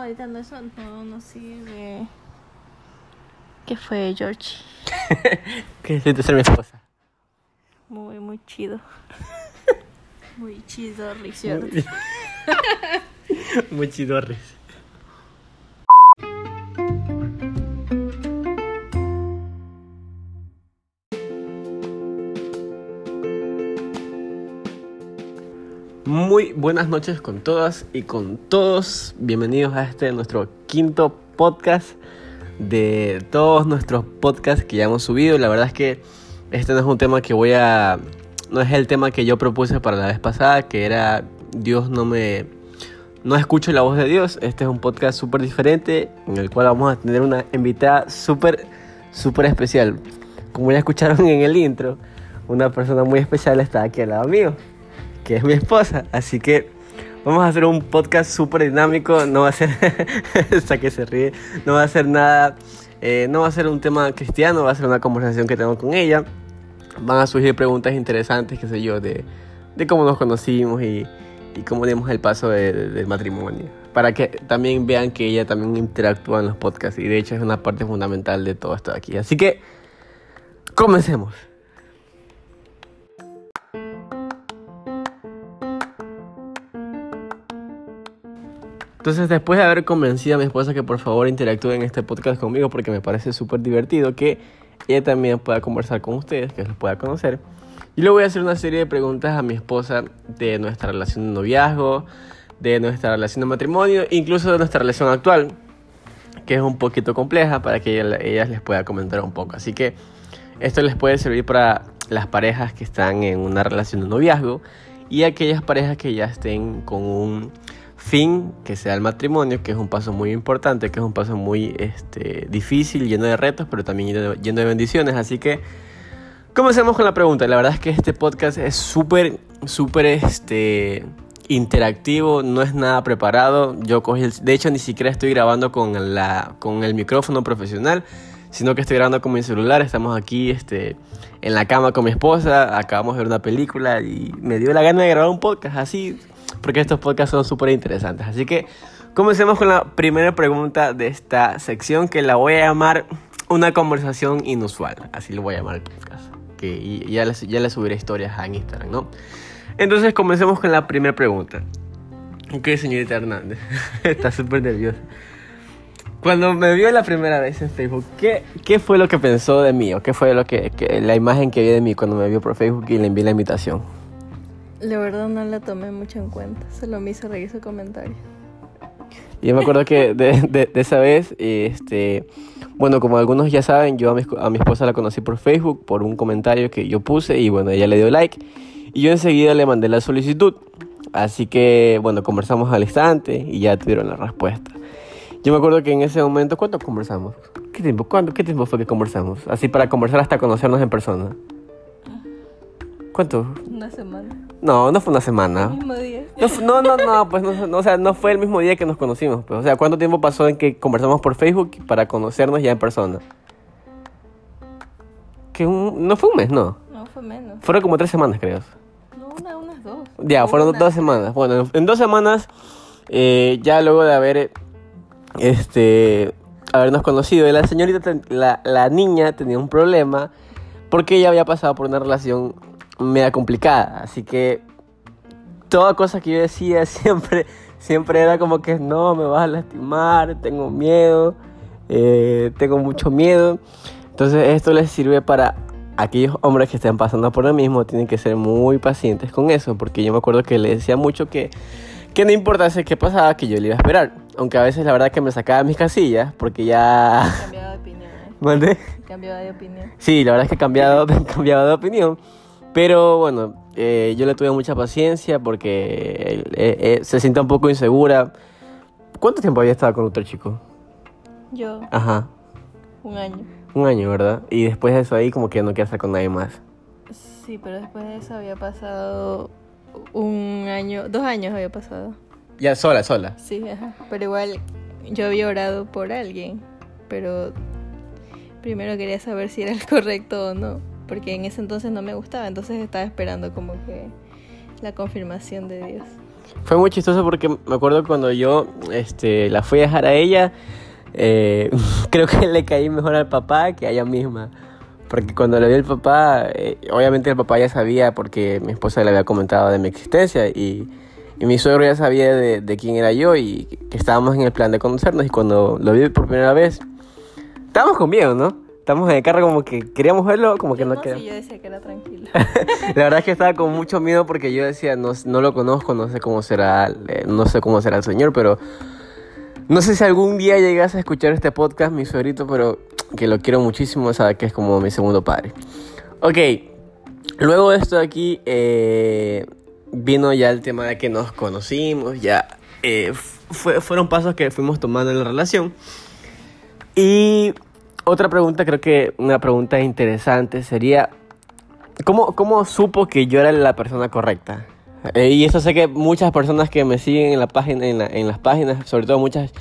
Ahorita no, eso no, no sirve. ¿Qué fue, George? ¿Qué siente ser mi esposa? Muy, muy chido. Muy chido, ¿cierto? Muy chidorres. Muy buenas noches con todas y con todos. Bienvenidos a este nuestro quinto podcast de todos nuestros podcasts que ya hemos subido. La verdad es que este no es un tema que voy a... No es el tema que yo propuse para la vez pasada, que era Dios no me... No escucho la voz de Dios. Este es un podcast súper diferente en el cual vamos a tener una invitada súper, súper especial. Como ya escucharon en el intro, una persona muy especial está aquí al lado mío, que es mi esposa. Así que Vamos a hacer un podcast súper dinámico, no va a ser, hasta que se ríe, no va a ser nada, eh, no va a ser un tema cristiano, va a ser una conversación que tengo con ella. Van a surgir preguntas interesantes, qué sé yo, de, de cómo nos conocimos y, y cómo dimos el paso de, de, del matrimonio. Para que también vean que ella también interactúa en los podcasts y de hecho es una parte fundamental de todo esto de aquí. Así que, comencemos. Entonces, después de haber convencido a mi esposa que por favor interactúe en este podcast conmigo porque me parece súper divertido que ella también pueda conversar con ustedes, que los pueda conocer. Y le voy a hacer una serie de preguntas a mi esposa de nuestra relación de noviazgo, de nuestra relación de matrimonio, incluso de nuestra relación actual, que es un poquito compleja para que ella, ellas les pueda comentar un poco. Así que esto les puede servir para las parejas que están en una relación de noviazgo y aquellas parejas que ya estén con un fin que sea el matrimonio, que es un paso muy importante, que es un paso muy este, difícil, lleno de retos, pero también lleno de, lleno de bendiciones. Así que comencemos con la pregunta. La verdad es que este podcast es súper, súper este, interactivo, no es nada preparado. Yo cogí el, de hecho, ni siquiera estoy grabando con, la, con el micrófono profesional, sino que estoy grabando con mi celular. Estamos aquí este, en la cama con mi esposa, acabamos de ver una película y me dio la gana de grabar un podcast así porque estos podcasts son súper interesantes. Así que comencemos con la primera pregunta de esta sección que la voy a llamar una conversación inusual. Así lo voy a llamar el podcast. Que ya les, ya les subiré historias a Instagram, ¿no? Entonces comencemos con la primera pregunta. Ok, señorita Hernández. Está súper nerviosa. Cuando me vio la primera vez en Facebook, ¿qué, ¿qué fue lo que pensó de mí? ¿O qué fue lo que, que, la imagen que vio de mí cuando me vio por Facebook y le envié la invitación? La verdad no la tomé mucho en cuenta, solo me hizo reír su comentario. Yo me acuerdo que de, de, de, esa vez, este, bueno, como algunos ya saben, yo a mi, a mi esposa la conocí por Facebook, por un comentario que yo puse y bueno, ella le dio like y yo enseguida le mandé la solicitud. Así que, bueno, conversamos al instante y ya tuvieron la respuesta. Yo me acuerdo que en ese momento, ¿cuánto conversamos? ¿Qué tiempo, ¿cuánto, ¿Qué tiempo fue que conversamos? Así para conversar hasta conocernos en persona. ¿Cuánto? Una semana. No, no fue una semana. El mismo día. No, no, no, no, pues no, no, o sea, no fue el mismo día que nos conocimos. Pues, o sea, ¿cuánto tiempo pasó en que conversamos por Facebook para conocernos ya en persona? Que un, no fue un mes, no. No, fue menos. Fueron como tres semanas, creo. No, una, unas dos. Ya, fueron dos semanas. Bueno, en dos semanas, eh, ya luego de haber, este, habernos conocido, la señorita, la, la niña tenía un problema porque ella había pasado por una relación media complicada. Así que toda cosa que yo decía siempre, siempre era como que no, me vas a lastimar, tengo miedo, eh, tengo mucho miedo. Entonces esto les sirve para aquellos hombres que estén pasando por lo mismo, tienen que ser muy pacientes con eso, porque yo me acuerdo que le decía mucho que, que no importase qué pasaba, que yo le iba a esperar. Aunque a veces la verdad que me sacaba mis casillas, porque ya... Cambiaba de opinión. ¿eh? ¿Mande? Cambiaba de opinión. Sí, la verdad es que he cambiado, cambiado de opinión. Pero bueno, eh, yo le tuve mucha paciencia porque eh, eh, se siente un poco insegura. ¿Cuánto tiempo había estado con otro chico? Yo, Ajá, un año. un año, ¿verdad? Y después de eso ahí como que no quiere estar con nadie más. Sí, pero después de eso había pasado un año, dos años había pasado. Ya, sola, sola. Sí, ajá. Pero igual yo había orado por alguien, pero primero quería saber si era el correcto o no, porque en ese entonces no me gustaba, entonces estaba esperando como que la confirmación de Dios. Fue muy chistoso porque me acuerdo cuando yo este, la fui a dejar a ella, eh, creo que le caí mejor al papá que a ella misma. Porque cuando le vi al papá, eh, obviamente el papá ya sabía porque mi esposa le había comentado de mi existencia y, y mi suegro ya sabía de, de, quién era yo y que estábamos en el plan de conocernos y cuando lo vi por primera vez, estábamos con miedo, ¿no? Estábamos en el carro como que queríamos verlo, como que no, no queríamos. Sí, yo decía que era tranquilo. la verdad es que estaba con mucho miedo porque yo decía, no, no lo conozco, no sé cómo será, eh, no sé cómo será el señor, pero no sé si algún día llegas a escuchar este podcast, mi suegrito, pero que lo quiero muchísimo, sabe que es como mi segundo padre. Ok, luego de esto de aquí, eh, vino ya el tema de que nos conocimos, ya eh, fue, fueron pasos que fuimos tomando en la relación. Y otra pregunta, creo que una pregunta interesante sería, ¿cómo, cómo supo que yo era la persona correcta? Eh, y eso sé que muchas personas que me siguen en, la página, en, la, las páginas, sobre todo muchas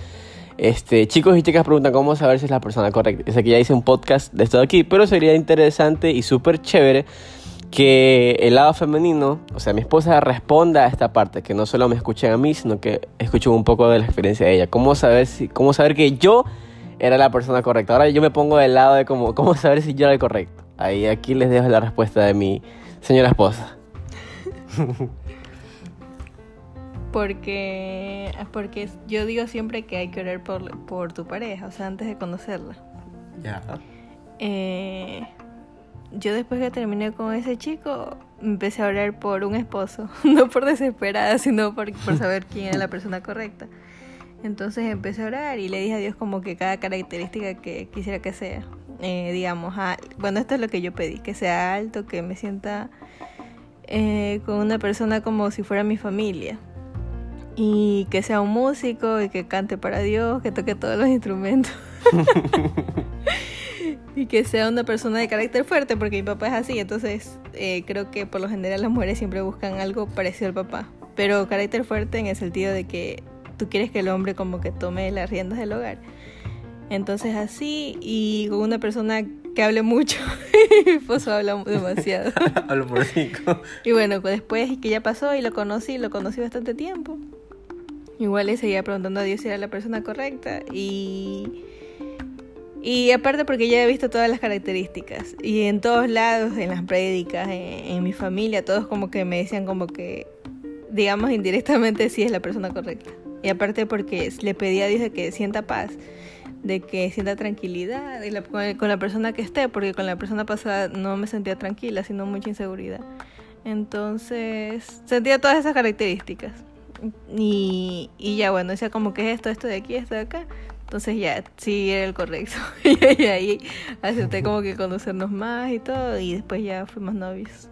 este, chicos y chicas preguntan cómo saber si es la persona correcta. Sé que ya hice un podcast de esto de aquí, pero sería interesante y súper chévere que el lado femenino, o sea, mi esposa responda a esta parte, que no solo me escuchen a mí, sino que escuchen un poco de la experiencia de ella. ¿Cómo saber, si, cómo saber que yo era la persona correcta? Ahora yo me pongo del lado de cómo, cómo saber si yo era el correcto. Ahí aquí les dejo la respuesta de mi señora esposa. porque, porque yo digo siempre que hay que orar por, por tu pareja, o sea, antes de conocerla. Ya. Eh, yo después que terminé con ese chico, empecé a orar por un esposo, no por desesperada, sino por, por saber quién era la persona correcta. Entonces empecé a orar y le dije a Dios como que cada característica que quisiera que sea. Eh, digamos, ah, bueno, esto es lo que yo pedí, que sea alto, que me sienta eh, con una persona como si fuera mi familia. Y que sea un músico y que cante para Dios, que toque todos los instrumentos. y que sea una persona de carácter fuerte, porque mi papá es así, entonces eh, creo que por lo general las mujeres siempre buscan algo parecido al papá. Pero carácter fuerte en el sentido de que tú quieres que el hombre como que tome las riendas del hogar. Entonces así, y con una persona que hable mucho, mi esposo habla demasiado. Hablo por cinco. Y bueno, pues después que ya pasó y lo conocí, lo conocí bastante tiempo. Igual le seguía preguntando a Dios si era la persona correcta y... Y aparte porque ya he visto todas las características. Y en todos lados, en las prédicas, en, en mi familia, todos como que me decían como que, digamos indirectamente, si es la persona correcta. Y aparte porque le pedí a Dios de que sienta paz, de que sienta tranquilidad y la, con, la persona que esté, porque con la persona pasada no me sentía tranquila, sino mucha inseguridad. Entonces sentía todas esas características. Y, y ya bueno, decía como que es esto, esto de aquí, esto de acá. Entonces ya, sí era el correcto. y ahí acepté como que conocernos más y todo. Y después ya fuimos novios.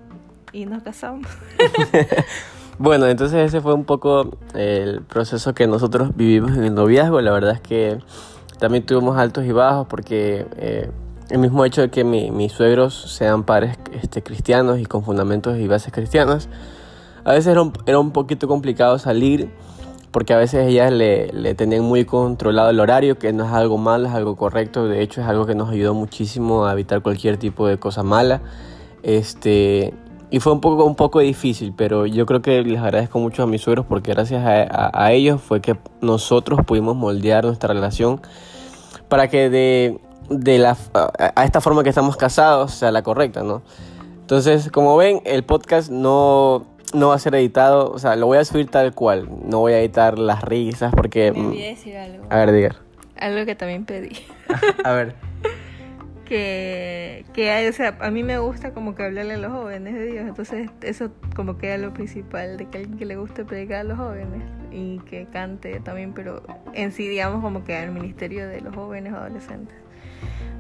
Y nos casamos. bueno, entonces ese fue un poco el proceso que nosotros vivimos en el noviazgo. La verdad es que también tuvimos altos y bajos porque eh, el mismo hecho de que mi, mis suegros sean padres este, cristianos y con fundamentos y bases cristianas, a veces era un, era un poquito complicado salir porque a veces ellas le, le, tenían muy controlado el horario, que no es algo malo, es algo correcto, de hecho es algo que nos ayudó muchísimo a evitar cualquier tipo de cosa mala. Este, y fue un poco, un poco difícil, pero yo creo que les agradezco mucho a mis suegros porque gracias a, a, a ellos fue que nosotros pudimos moldear nuestra relación para que de, de la, a esta forma que estamos casados sea la correcta, ¿no? Entonces, como ven, el podcast no, no va a ser editado, o sea, lo voy a subir tal cual. No voy a editar las risas porque... Me olvidé decir algo. A ver, diga. Algo que también pedí. a ver. Que, que, o sea, a mí me gusta como que hablarle a los jóvenes de Dios, entonces eso como que es lo principal, de que alguien que le guste predicar a los jóvenes y que cante también, pero en sí, digamos, como que al ministerio de los jóvenes o adolescentes.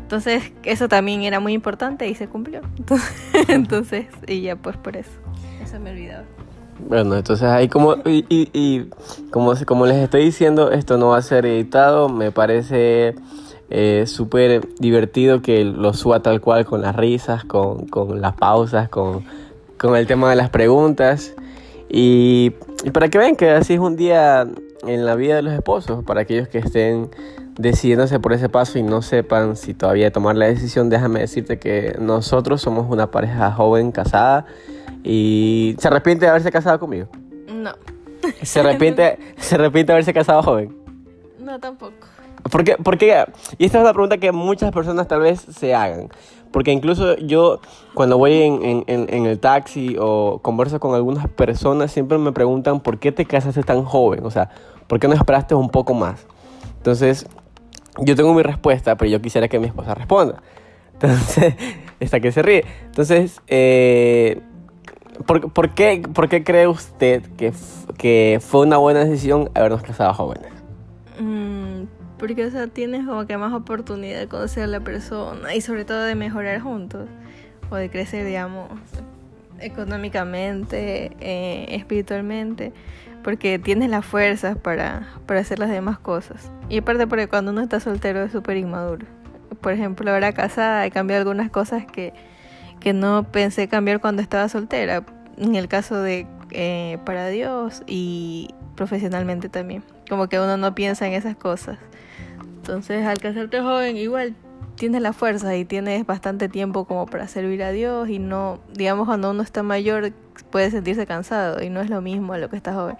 Entonces, eso también era muy importante y se cumplió. Entonces, y ya pues por eso. Eso me olvidaba. Bueno, entonces ahí como, y, y, y, como, como les estoy diciendo, esto no va a ser editado, me parece eh, súper divertido que lo suba tal cual con las risas, con, con las pausas, con, con, el tema de las preguntas. Y, y, para que vean que así es un día en la vida de los esposos, para aquellos que estén decidiéndose por ese paso y no sepan si todavía tomar la decisión, déjame decirte que nosotros somos una pareja joven casada y se arrepiente de haberse casado conmigo. No. ¿Se arrepiente, ¿Se arrepiente de haberse casado joven? No, tampoco. ¿Por qué? Porque, y esta es una pregunta que muchas personas tal vez se hagan. Porque incluso yo, cuando voy en, el taxi o converso con algunas personas, siempre me preguntan por qué te casaste tan joven. O sea, ¿por qué no esperaste un poco más? Entonces, yo tengo mi respuesta, pero yo quisiera que mi esposa responda. Entonces, esta que se ríe. Entonces, eh, ¿por, qué, ¿por qué cree usted que, que fue una buena decisión habernos casado jóvenes? Mm, porque, o sea, tienes como que más oportunidad de conocer a la persona y sobre todo de mejorar juntos o de crecer, digamos, económicamente, eh, espiritualmente, porque tienes las fuerzas para, para hacer las demás cosas. Y aparte porque cuando uno está soltero es súper inmaduro. Por ejemplo, ahora casada he cambiado algunas cosas que, que no pensé cambiar cuando estaba soltera. En el caso de eh, para Dios y profesionalmente también. Como que uno no piensa en esas cosas. Entonces, al casarte joven, igual tienes la fuerza y tienes bastante tiempo como para servir a Dios y no, digamos, cuando uno está mayor puede sentirse cansado y no es lo mismo a lo que está joven.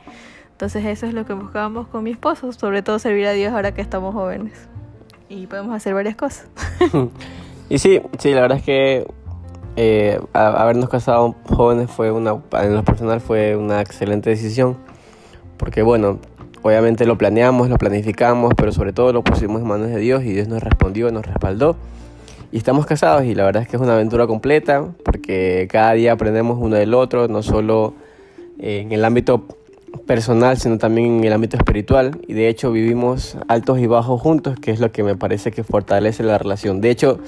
Entonces eso es lo que buscábamos con mi esposo, sobre todo servir a Dios ahora que estamos jóvenes y podemos hacer varias cosas. y sí, sí, la verdad es que eh, habernos casado jóvenes fue una, en lo personal fue una excelente decisión, porque bueno, Obviamente lo planeamos, lo planificamos, pero sobre todo lo pusimos en manos de Dios y Dios nos respondió, nos respaldó. Y estamos casados y la verdad es que es una aventura completa porque cada día aprendemos uno del otro, no solo en el ámbito personal, sino también en el ámbito espiritual. Y de hecho vivimos altos y bajos juntos, que es lo que me parece que fortalece la relación. De hecho,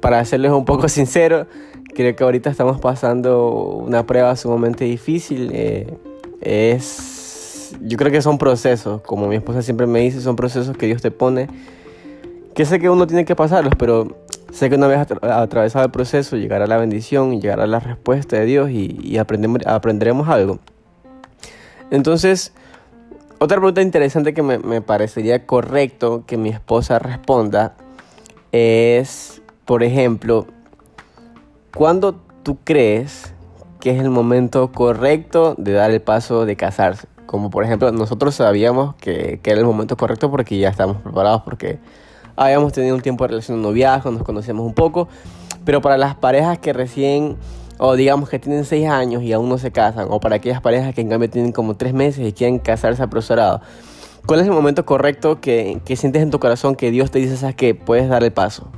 para serles un poco sincero, creo que ahorita estamos pasando una prueba sumamente difícil. Eh, es yo creo que son procesos, como mi esposa siempre me dice, son procesos que Dios te pone, que sé que uno tiene que pasarlos, pero sé que una vez atravesado el proceso llegará la bendición y llegará la respuesta de Dios y, aprenderemos algo. Entonces, otra pregunta interesante que me, me parecería correcto que mi esposa responda es, por ejemplo, ¿cuándo tú crees que es el momento correcto de dar el paso de casarse? Como por ejemplo, nosotros sabíamos que, que era el momento correcto porque ya estábamos preparados, porque habíamos tenido un tiempo de relación de noviazgo, nos conocíamos un poco. Pero para las parejas que recién, o digamos que tienen seis años y aún no se casan, o para aquellas parejas que en cambio tienen como tres meses y quieren casarse apresurado, ¿cuál es el momento correcto que, que sientes en tu corazón que Dios te dice, sabes que puedes dar el paso?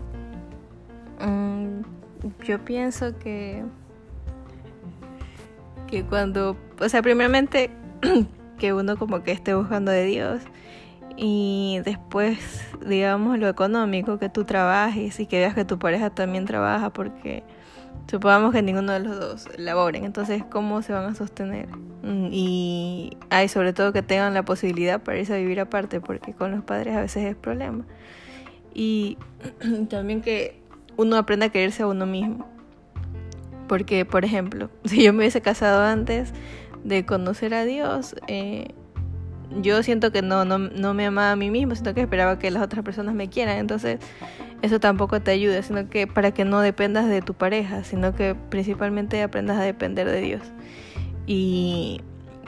Mm, yo pienso que que cuando, o sea, primeramente que uno como que esté buscando de Dios. Y después digamos lo económico que tú trabajes y que veas que tu pareja también trabaja porque supongamos que ninguno de los dos laboren. Entonces cómo se van a sostener mm, y hay sobre todo que tengan la posibilidad para irse a vivir aparte porque con los padres a veces es problema. Y también que uno aprenda a quererse a uno mismo. Porque por ejemplo si yo me hubiese casado antes de conocer a Dios, eh, yo siento que no, no, no, me amaba a mí mismo, sino que esperaba que las otras personas me quieran. Entonces, eso tampoco te ayuda, sino que para que no dependas de tu pareja, sino que principalmente aprendas a depender de Dios. Y,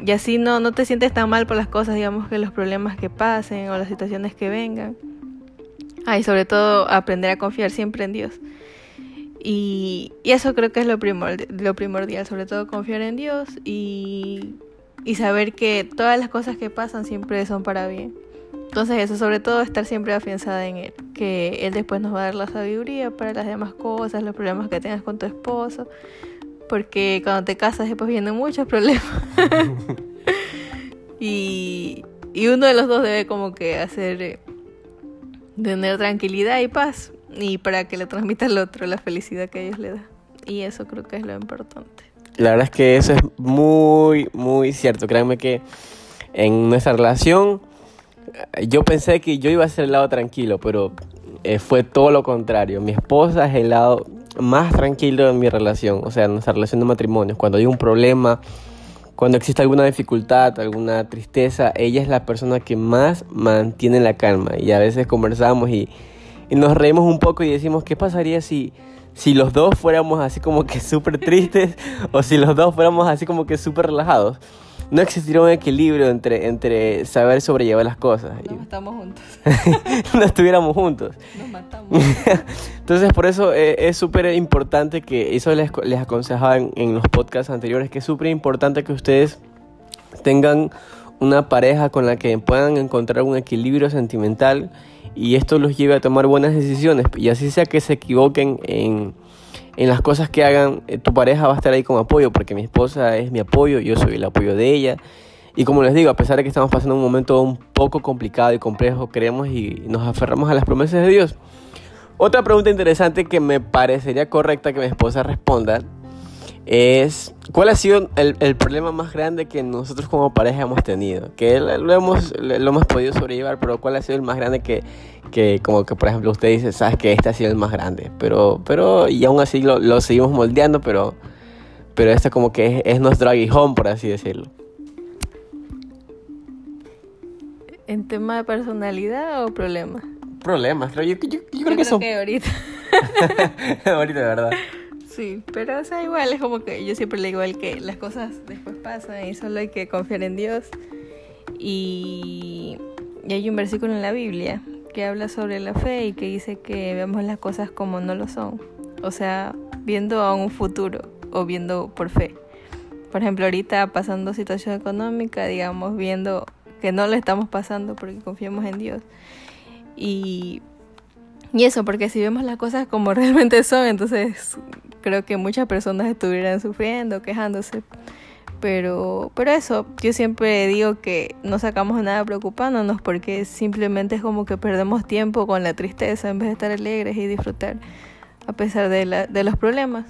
y así no, no te sientes tan mal por las cosas, digamos que los problemas que pasen o las situaciones que vengan. Ah, y sobre todo aprender a confiar siempre en Dios. Y, eso creo que es lo, lo primordial, sobre todo confiar en Dios y, y saber que todas las cosas que pasan siempre son para bien. Entonces eso, sobre todo estar siempre afianzada en Él, que Él después nos va a dar la sabiduría para las demás cosas, los problemas que tengas con tu esposo, porque cuando te casas después vienen muchos problemas. y, y uno de los dos debe como que hacer, eh, tener tranquilidad y paz y para que le transmita al otro la felicidad que ellos le da. Y eso creo que es lo importante. La verdad es que eso es muy, muy cierto. Créanme que en nuestra relación yo pensé que yo iba a ser el lado tranquilo, pero eh, fue todo lo contrario. Mi esposa es el lado más tranquilo de mi relación, o sea, nuestra relación de matrimonio. Cuando hay un problema, cuando existe alguna dificultad, alguna tristeza, ella es la persona que más mantiene la calma. Y a veces conversamos y y nos reímos un poco y decimos, ¿qué pasaría si, si los dos fuéramos así como que súper tristes o si los dos fuéramos así como que súper relajados? no existiría un equilibrio entre, entre saber sobrellevar las cosas. No estamos juntos. no estuviéramos juntos. Nos matamos. Entonces, por eso eh, es súper importante que, eso les, les aconsejaba en, en los podcasts anteriores, que es súper importante que ustedes tengan una pareja con la que puedan encontrar un equilibrio sentimental y esto los lleve a tomar buenas decisiones y así sea que se equivoquen en, en las cosas que hagan, eh, tu pareja va a estar ahí como apoyo porque mi esposa es mi apoyo, yo soy el apoyo de ella y como les digo, a pesar de que estamos pasando un momento un poco complicado y complejo, creemos y nos aferramos a las promesas de Dios. Otra pregunta interesante que me parecería correcta que mi esposa responda es cuál ha sido el, el, problema más grande que nosotros como pareja hemos tenido que lo hemos lo hemos podido sobrellevar pero cuál ha sido el más grande que, que como que por ejemplo usted dice sabes que este ha sido el más grande pero pero y aún así lo, lo seguimos moldeando pero pero este como que es, es nuestro aguijón por así decirlo. En tema de personalidad o problemas problemas creo yo, yo, yo, creo yo que son que ahorita. Ahorita de verdad Sí, pero o sea, igual es como que yo siempre le digo al que las cosas después pasan y solo hay que confiar en Dios. Y, y hay un versículo en la Biblia que habla sobre la fe y que dice que vemos las cosas como no lo son. O sea, viendo a un futuro o viendo por fe. Por ejemplo, ahorita pasando situación económica, digamos, viendo que no lo estamos pasando porque confiamos en Dios. Y, y eso, porque si vemos las cosas como realmente son, entonces creo que muchas personas estuvieran sufriendo, quejándose. Pero, pero eso, yo siempre digo que no sacamos nada preocupándonos porque simplemente es como que perdemos tiempo con la tristeza en vez de estar alegres y disfrutar a pesar de, la, de los problemas.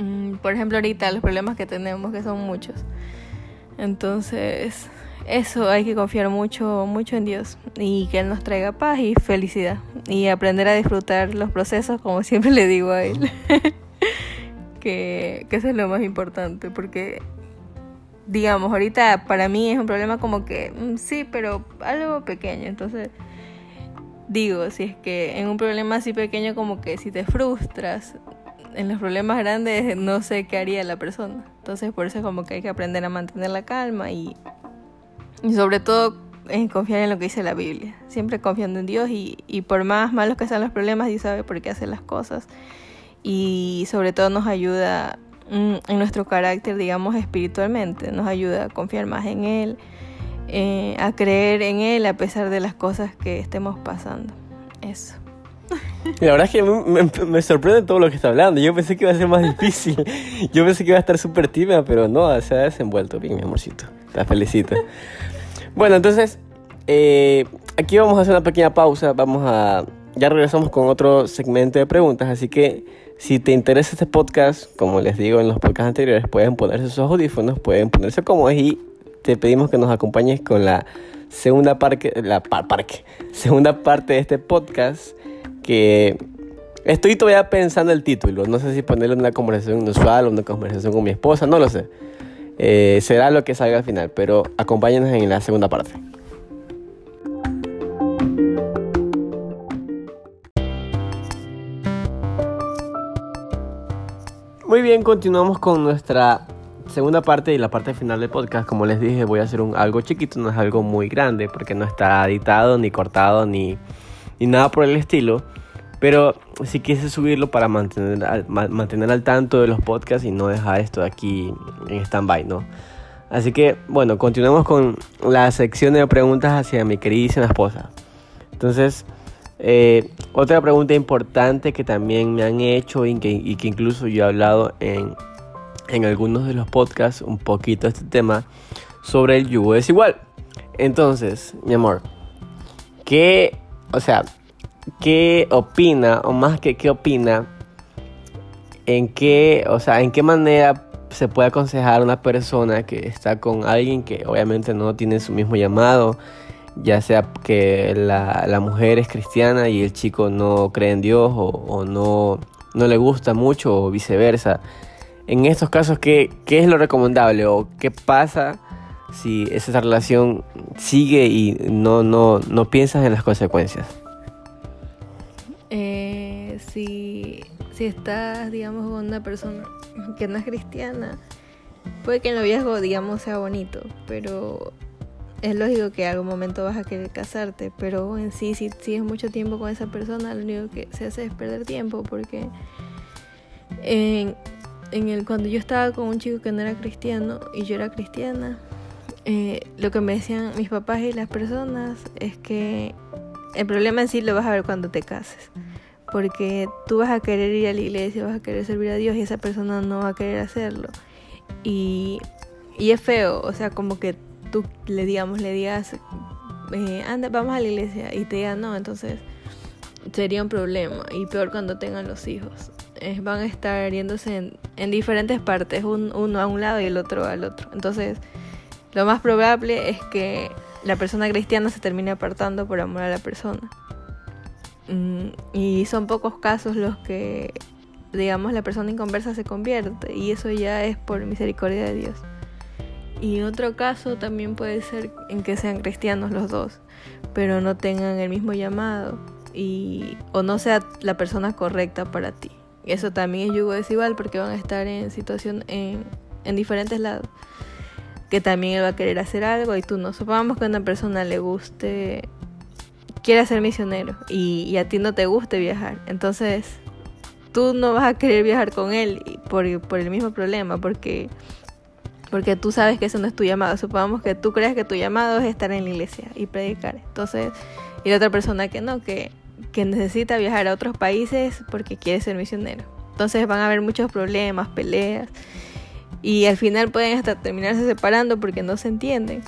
Mm, por ejemplo, ahorita los problemas que tenemos, que son muchos. Entonces, eso hay que confiar mucho, mucho en Dios y que Él nos traiga paz y felicidad y aprender a disfrutar los procesos como siempre le digo a Él. que, que eso es lo más importante porque digamos, ahorita para mí es un problema como que mm, sí, pero algo pequeño, entonces digo, si es que en un problema así pequeño como que si te frustras, en los problemas grandes no sé qué haría la persona. Entonces por eso es como que hay que aprender a mantener la calma y y sobre todo en confiar en lo que dice la Biblia. Siempre confiando en Dios y, y por más malos que sean los problemas, Dios sabe por qué hace las cosas. Y sobre todo nos ayuda mm, en nuestro carácter, digamos, espiritualmente. Nos ayuda a confiar más en Él, eh, a creer en Él a pesar de las cosas que estemos pasando. Eso. La verdad es que me, me, sorprende todo lo que está hablando. Yo pensé que iba a ser más difícil. Yo pensé que iba a estar súper tímida, pero no, se ha desenvuelto bien, mi amorcito. Te felicito. Bueno, entonces, eh, aquí vamos a hacer una pequeña pausa. Vamos a. Ya regresamos con otro segmento de preguntas. Así que, si te interesa este podcast, como les digo en los podcasts anteriores, pueden ponerse sus audífonos, pueden ponerse cómodos y te pedimos que nos acompañes con la segunda, parque, la parque, segunda parte de este podcast estoy todavía pensando el título. No sé si ponerle una conversación usual o una conversación con mi esposa, no lo sé. Eh, será lo que salga al final, pero acompáñenos en la segunda parte. Muy bien, continuamos con nuestra segunda parte y la parte final del podcast. Como les dije, voy a hacer un algo chiquito, no es algo muy grande, porque no está editado, ni cortado, ni, ni nada por el estilo. Pero si quise subirlo para mantener al, mantener al tanto de los podcasts y no dejar esto aquí en stand-by, ¿no? Así que, bueno, continuamos con la sección de preguntas hacia mi queridísima esposa. Entonces, eh, otra pregunta importante que también me han hecho y que, y que incluso yo he hablado en, en algunos de los podcasts un poquito este tema sobre el yugo desigual. Entonces, mi amor, ¿qué, o sea, qué opina, o más que qué opina, en qué, o sea, en qué manera se puede aconsejar a una persona que está con alguien que obviamente no tiene su mismo llamado, ya sea que la, la mujer es cristiana y el chico no cree en Dios o, o, no, no le gusta mucho o viceversa. En estos casos, ¿qué, ¿qué es lo recomendable o qué pasa si esa relación sigue y no, no, no piensas en las consecuencias? Eh, si, si estás, digamos, con una persona que no es cristiana, puede que el noviazgo, digamos, sea bonito, pero es lógico que en algún momento vas a querer casarte, pero en sí, si sigues mucho tiempo con esa persona, lo único que se hace es perder tiempo, porque en, en el, cuando yo estaba con un chico que no era cristiano y yo era cristiana, eh, lo que me decían mis papás y las personas es que el problema en sí lo vas a ver cuando te cases. Porque tú vas a querer ir a la iglesia, vas a querer servir a Dios y esa persona no va a querer hacerlo. Y, y es feo, o sea, como que tú le digamos, le digas, eh, anda, vamos a la iglesia y te digan no, entonces sería un problema. Y peor cuando tengan los hijos. van a estar yéndose en, en diferentes partes, uno a un lado y el otro al otro. Entonces, lo más probable es que la persona cristiana se termine apartando por amor a la persona. Mm, y son pocos casos los que, digamos, la persona inconversa se convierte. Y eso ya es por misericordia de Dios. Y otro caso también puede ser en que sean cristianos los dos, pero no tengan el mismo llamado y o no sea la persona correcta para ti. Eso también es yugo desigual porque van a estar en situación en diferentes lados. Que también él va a querer hacer algo y tú no. Supongamos que una persona le guste, quiera ser misionero y, y a ti no te guste viajar. Entonces tú no vas a querer viajar con él por, por el mismo problema porque porque tú sabes que eso no es tu llamado. Supongamos que tú crees que tu llamado es estar en la iglesia y predicar. Entonces, y la otra persona que no, que, que necesita viajar a otros países porque quiere ser misionero. Entonces van a haber muchos problemas, peleas. Y al final pueden hasta terminarse separando porque no se entienden.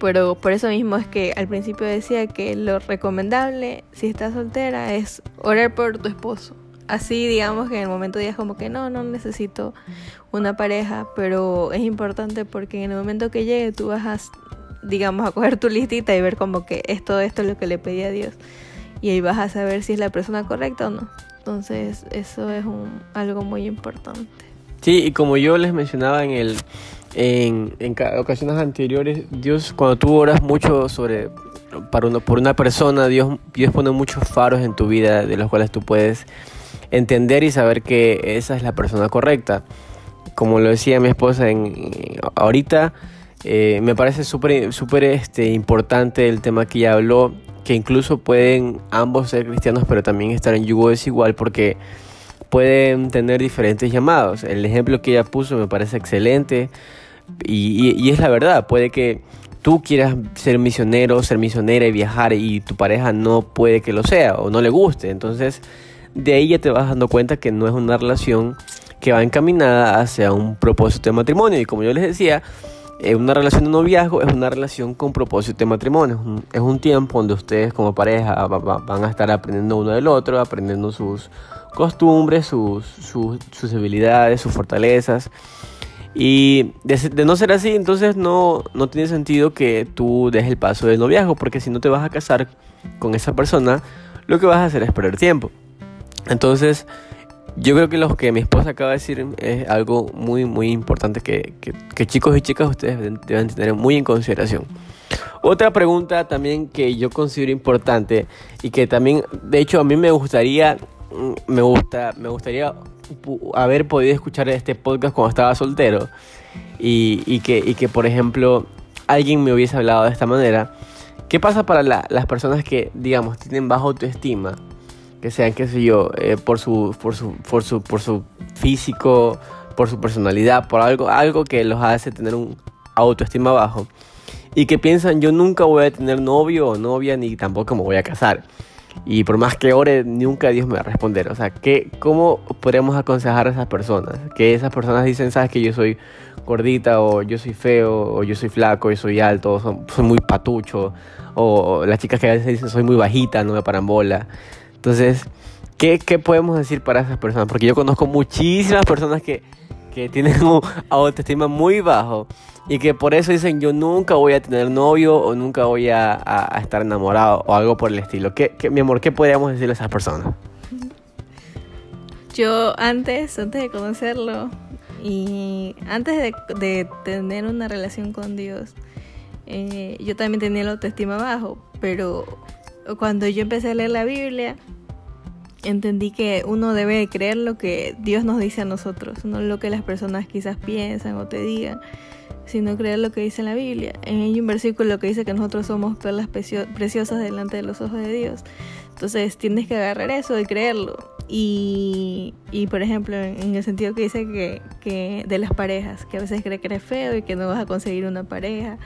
Pero por eso mismo es que al principio decía que lo recomendable si estás soltera es orar por tu esposo así digamos que en el momento digas como que no, no necesito una pareja, pero es importante porque en el momento que llegue tú vas a, digamos, a coger tu listita y ver como que esto, esto es lo que le pedí a Dios. Y ahí vas a saber si es la persona correcta o no. Entonces eso es algo muy importante. Sí, y como yo les mencionaba en el en, en ocasiones anteriores, Dios cuando tú oras mucho sobre para uno, por una persona, Dios, Dios pone muchos faros en tu vida de los cuales tú puedes entender y saber que esa es la persona correcta. Como lo decía mi esposa en, ahorita, eh, me parece súper super, este, importante el tema que ella habló, que incluso pueden ambos ser cristianos, pero también estar en yugo desigual, porque pueden tener diferentes llamados. El ejemplo que ella puso me parece excelente y, y es la verdad, puede que tú quieras ser misionero, ser misionera y viajar y tu pareja no puede que lo sea o no le guste. Entonces, de ahí ya te vas dando cuenta que no es una relación que va encaminada hacia un propósito de matrimonio. Y como yo les decía, eh, una relación de noviazgo es una relación con propósito de matrimonio. Es un, tiempo donde ustedes como pareja van a estar aprendiendo uno del otro, aprendiendo sus costumbres, sus, sus, sus habilidades, sus fortalezas. Y de, no ser así, entonces no, no tiene sentido que tú dejes el paso del noviazgo, porque si no te vas a casar con esa persona, lo que vas a hacer es perder tiempo. Entonces, yo creo que lo que mi esposa acaba de decir es algo muy, muy importante que, chicos y chicas ustedes deben tener muy en consideración. Otra pregunta también que yo considero importante y que también, de hecho, a mí me gustaría, me gusta, me gustaría haber podido escuchar este podcast cuando estaba soltero y, que, y que, por ejemplo, alguien me hubiese hablado de esta manera. ¿Qué pasa para las personas que, digamos, tienen baja autoestima? que sean, qué sé yo, eh, por, su, por, su, por, su, por su físico, por su personalidad, por algo, algo que los hace tener un autoestima bajo. Y que piensan, yo nunca voy a tener novio o novia, ni tampoco me voy a casar. Y por más que ore, nunca Dios me va a responder. O sea, ¿qué, ¿cómo podemos aconsejar a esas personas? Que esas personas dicen, sabes que yo soy gordita, o yo soy feo, o yo soy flaco, yo soy alto, o soy muy patucho, o las chicas que a veces dicen, soy muy bajita, no me paran bola. Entonces, ¿qué, ¿qué, podemos decir para esas personas? Porque yo conozco muchísimas personas que, que tienen un autoestima muy bajo y que por eso dicen yo nunca voy a tener novio o nunca voy a, estar enamorado o algo por el estilo. ¿Qué, ¿Qué, mi amor, qué podríamos decirle a esas personas? Yo antes, antes de conocerlo y antes de, de tener una relación con Dios, eh, yo también tenía la autoestima bajo, pero cuando yo empecé a leer la Biblia, entendí que uno debe creer lo que Dios nos dice a nosotros, no lo que las personas quizás piensan o te digan, sino creer lo que dice la Biblia. Hay un versículo que dice que nosotros somos perlas preciosas delante de los ojos de Dios. Entonces tienes que agarrar eso y creerlo. Y, y por ejemplo, en, el sentido que dice que, que de las parejas, que a veces cree que eres feo y que no vas a conseguir una pareja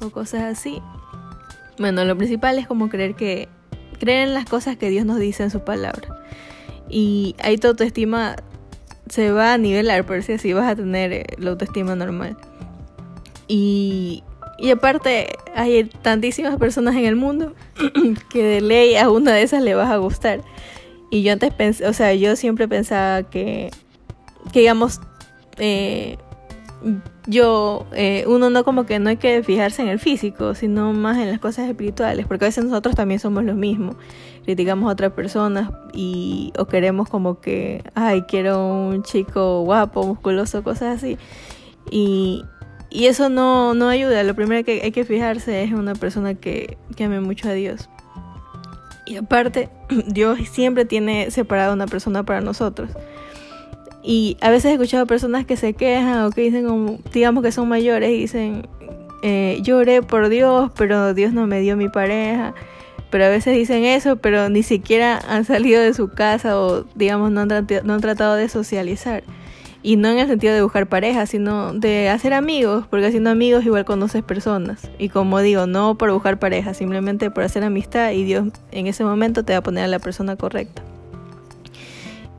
o cosas así. Bueno, lo principal es como creer que creer en las cosas que Dios nos dice en su palabra. Y ahí tu autoestima se va a nivelar, por si así vas a tener eh, la autoestima normal. Y, y aparte, hay tantísimas personas en el mundo que de ley a una de esas le vas a gustar. Y yo antes pensé, o sea, yo siempre pensaba que, que digamos, eh, yo, eh, uno no como que no hay que fijarse en el físico, sino más en las cosas espirituales, porque a veces nosotros también somos lo mismo, criticamos a otras personas y o queremos como que, ay, quiero un chico guapo, musculoso, cosas así, y, y eso no, no ayuda, lo primero que hay que fijarse es una persona que, que ame mucho a Dios. Y aparte, Dios siempre tiene separado una persona para nosotros. Y a veces he escuchado personas que se quejan o que dicen, digamos que son mayores y dicen, eh, lloré por Dios, pero Dios no me dio mi pareja. Pero a veces dicen eso, pero ni siquiera han salido de su casa o, digamos, no han, no han tratado de socializar. Y no en el sentido de buscar pareja, sino de hacer amigos, porque haciendo amigos igual conoces personas. Y como digo, no por buscar pareja, simplemente por hacer amistad y Dios en ese momento te va a poner a la persona correcta.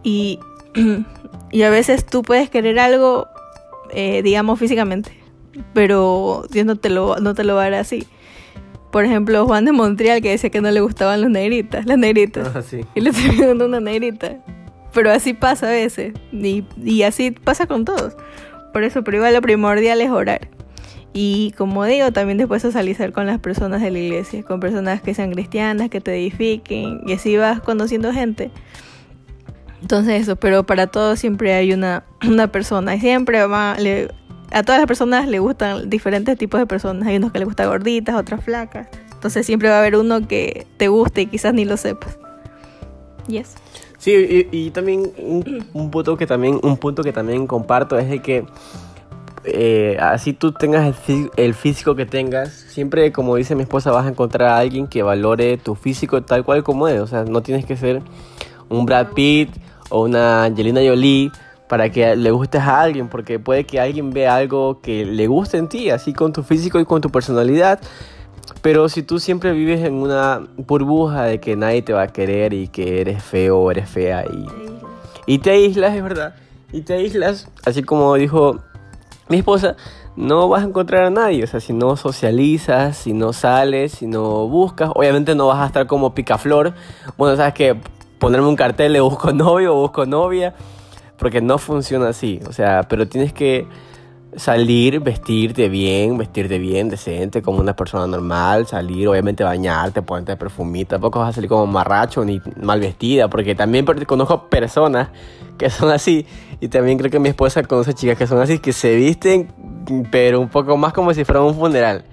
Y Y a veces tú puedes querer algo, eh, digamos, físicamente, pero Dios no te, lo, no te lo va a dar así. Por ejemplo, Juan de Montreal que decía que no le gustaban los negritas, las negritas. Ah, y le estoy dando una negrita. Pero así pasa a veces. Y, y así pasa con todos. Por eso, pero igual lo primordial es orar. Y como digo, también después socializar con las personas de la iglesia, con personas que sean cristianas, que te edifiquen, y así vas conociendo gente. Entonces eso, pero para todos siempre hay una, una persona y siempre va, a todas las personas le gustan diferentes tipos de personas. Hay unos que les gustan gorditas, otras flacas. Entonces siempre va a haber uno que te guste y quizás ni lo sepas. Yes. Sí, y, también un, punto que también un punto que también comparto es de que eh, así tú tengas el, el, físico que tengas, siempre como dice mi esposa vas a encontrar a alguien que valore tu físico tal cual como es. O sea, no tienes que ser un Brad Pitt o una Angelina Jolie para que le gustes a alguien, porque puede que alguien vea algo que le guste en ti, así con tu físico y con tu personalidad. Pero si tú siempre vives en una burbuja de que nadie te va a querer y que eres feo o eres fea y, y te aíslas, es verdad, y te aíslas, así como dijo mi esposa, no vas a encontrar a nadie. O sea, si no socializas, si no sales, si no buscas, obviamente no vas a estar como picaflor. Bueno, sabes que ponerme un cartel de busco novio o busco novia, porque no funciona así. O sea, pero tienes que salir, vestirte bien, vestirte bien, decente, como una persona normal, salir, obviamente bañarte, ponerte perfumita, tampoco vas a salir como marracho ni mal vestida, porque también conozco personas que son así, y también creo que mi esposa conoce chicas que son así, que se visten, pero un poco más como si fuera un funeral,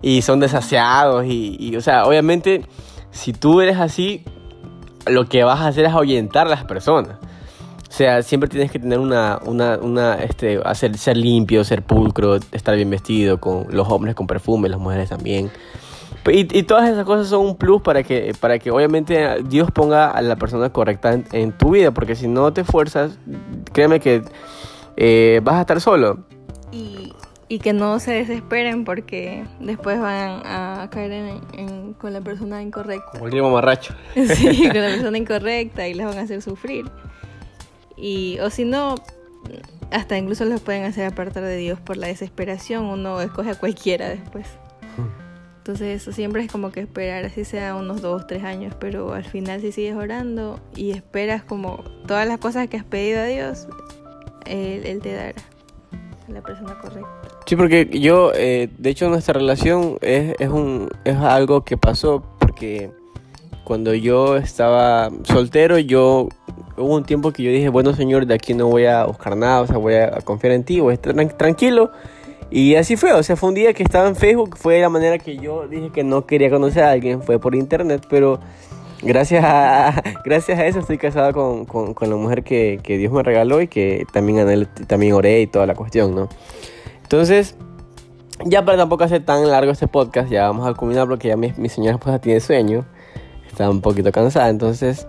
y son desaseados, y, y o sea, obviamente, si tú eres así, lo que vas a hacer es ahuyentar a las personas. O sea, siempre tienes que tener una, una, una este, hacer, ser limpio, ser pulcro, estar bien vestido, con los hombres con perfume, las mujeres también. Y, y, todas esas cosas son un plus para que, para que obviamente Dios ponga a la persona correcta en, tu vida, porque si no te esfuerzas, créeme que eh, vas a estar solo. Y y que no se desesperen porque después van a caer en, con la persona incorrecta. Como el mamarracho. Sí, con la persona incorrecta y les van a hacer sufrir. Y, o si no, hasta incluso les pueden hacer apartar de Dios por la desesperación. Uno escoge a cualquiera después. Entonces eso siempre es como que esperar, así sea unos dos, tres años, pero al final si sigues orando y esperas como todas las cosas que has pedido a Dios, Él, él te dará la persona correcta. Sí, porque yo, eh, de hecho, nuestra relación es, es, un, es algo que pasó porque cuando yo estaba soltero, yo hubo un tiempo que yo dije, bueno, señor, de aquí no voy a buscar nada, o sea, voy a confiar en ti, voy a estar tranquilo. Y así fue, o sea, fue un día que estaba en Facebook, fue la manera que yo dije que no quería conocer a alguien, fue por internet, pero gracias a, gracias a eso estoy casado con, con, con la mujer que, que, Dios me regaló y que también, también oré y toda la cuestión, ¿no? Entonces, ya para tampoco hacer tan largo este podcast, ya vamos a culminar porque ya mi, mi señora esposa tiene sueño, está un poquito cansada, entonces...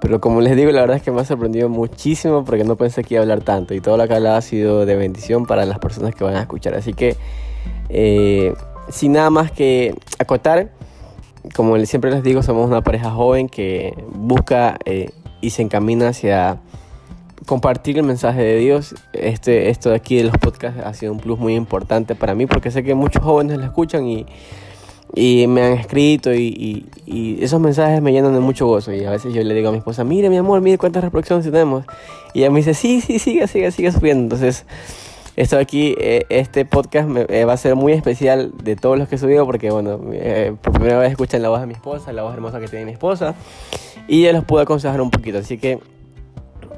Pero como les digo, la verdad es que me ha sorprendido muchísimo porque no pensé que iba a hablar tanto y todo lo que hablaba ha sido de bendición para las personas que van a escuchar. Así que, eh, sin nada más que acotar, como siempre les digo, somos una pareja joven que busca eh, y se encamina hacia compartir el mensaje de Dios. Este, esto de aquí de los podcasts ha sido un plus muy importante para mí porque sé que muchos jóvenes lo escuchan y, y me han escrito y, y, esos mensajes me llenan de mucho gozo. Y a veces yo le digo a mi esposa, mire mi amor, mire cuántas reproducciones tenemos. Y ella me dice, sí, sí, sigue, sigue, sigue subiendo. Entonces esto aquí, eh, este podcast eh, va a ser muy especial de todos los que he subido porque, bueno, eh, por primera vez escuchan la voz de mi esposa, la voz hermosa que tiene mi esposa, y ya los puedo aconsejar un poquito. Así que,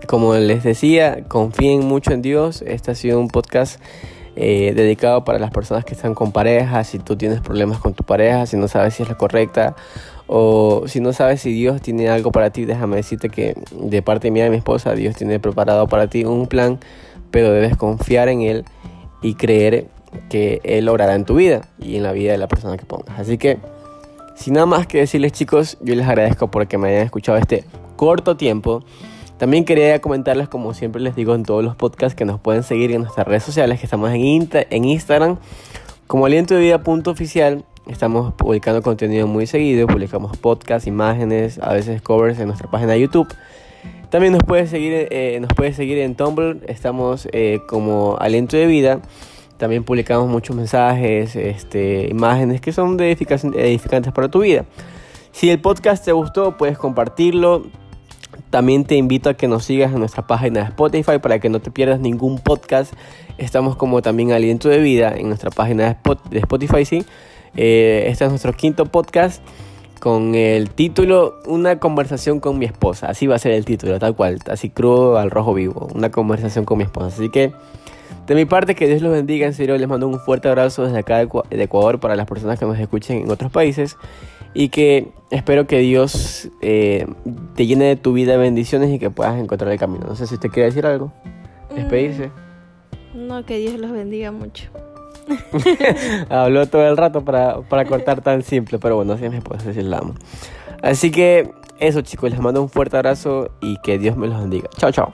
como les decía, confíen mucho en Dios. Este ha sido un podcast dedicado para las personas que están con pareja, si tú tienes problemas con tu pareja, si no sabes si es la correcta o si no sabes si Dios tiene algo para ti, déjame decirte que de parte mía y mi esposa, Dios tiene preparado para ti un plan pero debes confiar en Él y creer que Él logrará en tu vida y en la vida de la persona que pongas. Así que, sin nada más que decirles chicos, yo les agradezco porque me hayan escuchado este corto tiempo. También quería comentarles, como siempre les digo en todos los podcasts, que nos pueden seguir en nuestras redes sociales, que estamos en, en Instagram como aliento de vida punto oficial. Estamos publicando contenido muy seguido, publicamos podcasts, imágenes, a veces covers en nuestra página de YouTube. También nos puedes seguir, eh, nos puedes seguir en Tumblr, estamos eh, como Aliento de Vida. También publicamos muchos mensajes, este, imágenes que son de edificantes para tu vida. Si el podcast te gustó, puedes compartirlo. También te invito a que nos sigas en nuestra página de Spotify para que no te pierdas ningún podcast. Estamos como también Aliento de Vida en nuestra página de Spotify, sí. Eh, este es nuestro quinto podcast con el título Una conversación con mi esposa. Así va a ser el título, tal cual, así crudo al rojo vivo. Una conversación con mi esposa. Así que, de mi parte, que Dios los bendiga. En serio, les mando un fuerte abrazo desde acá de Ecuador para las personas que nos escuchen en otros países. Y que espero que Dios eh, te llene de tu vida de bendiciones y que puedas encontrar el camino. No sé si usted quiere decir algo. Despedirse. Mm, no, que Dios los bendiga mucho. Habló todo el rato para, para, cortar tan simple, pero bueno, así me puedo decir la amo. Así que eso chicos, les mando un fuerte abrazo y que Dios me los bendiga. Chao, chao.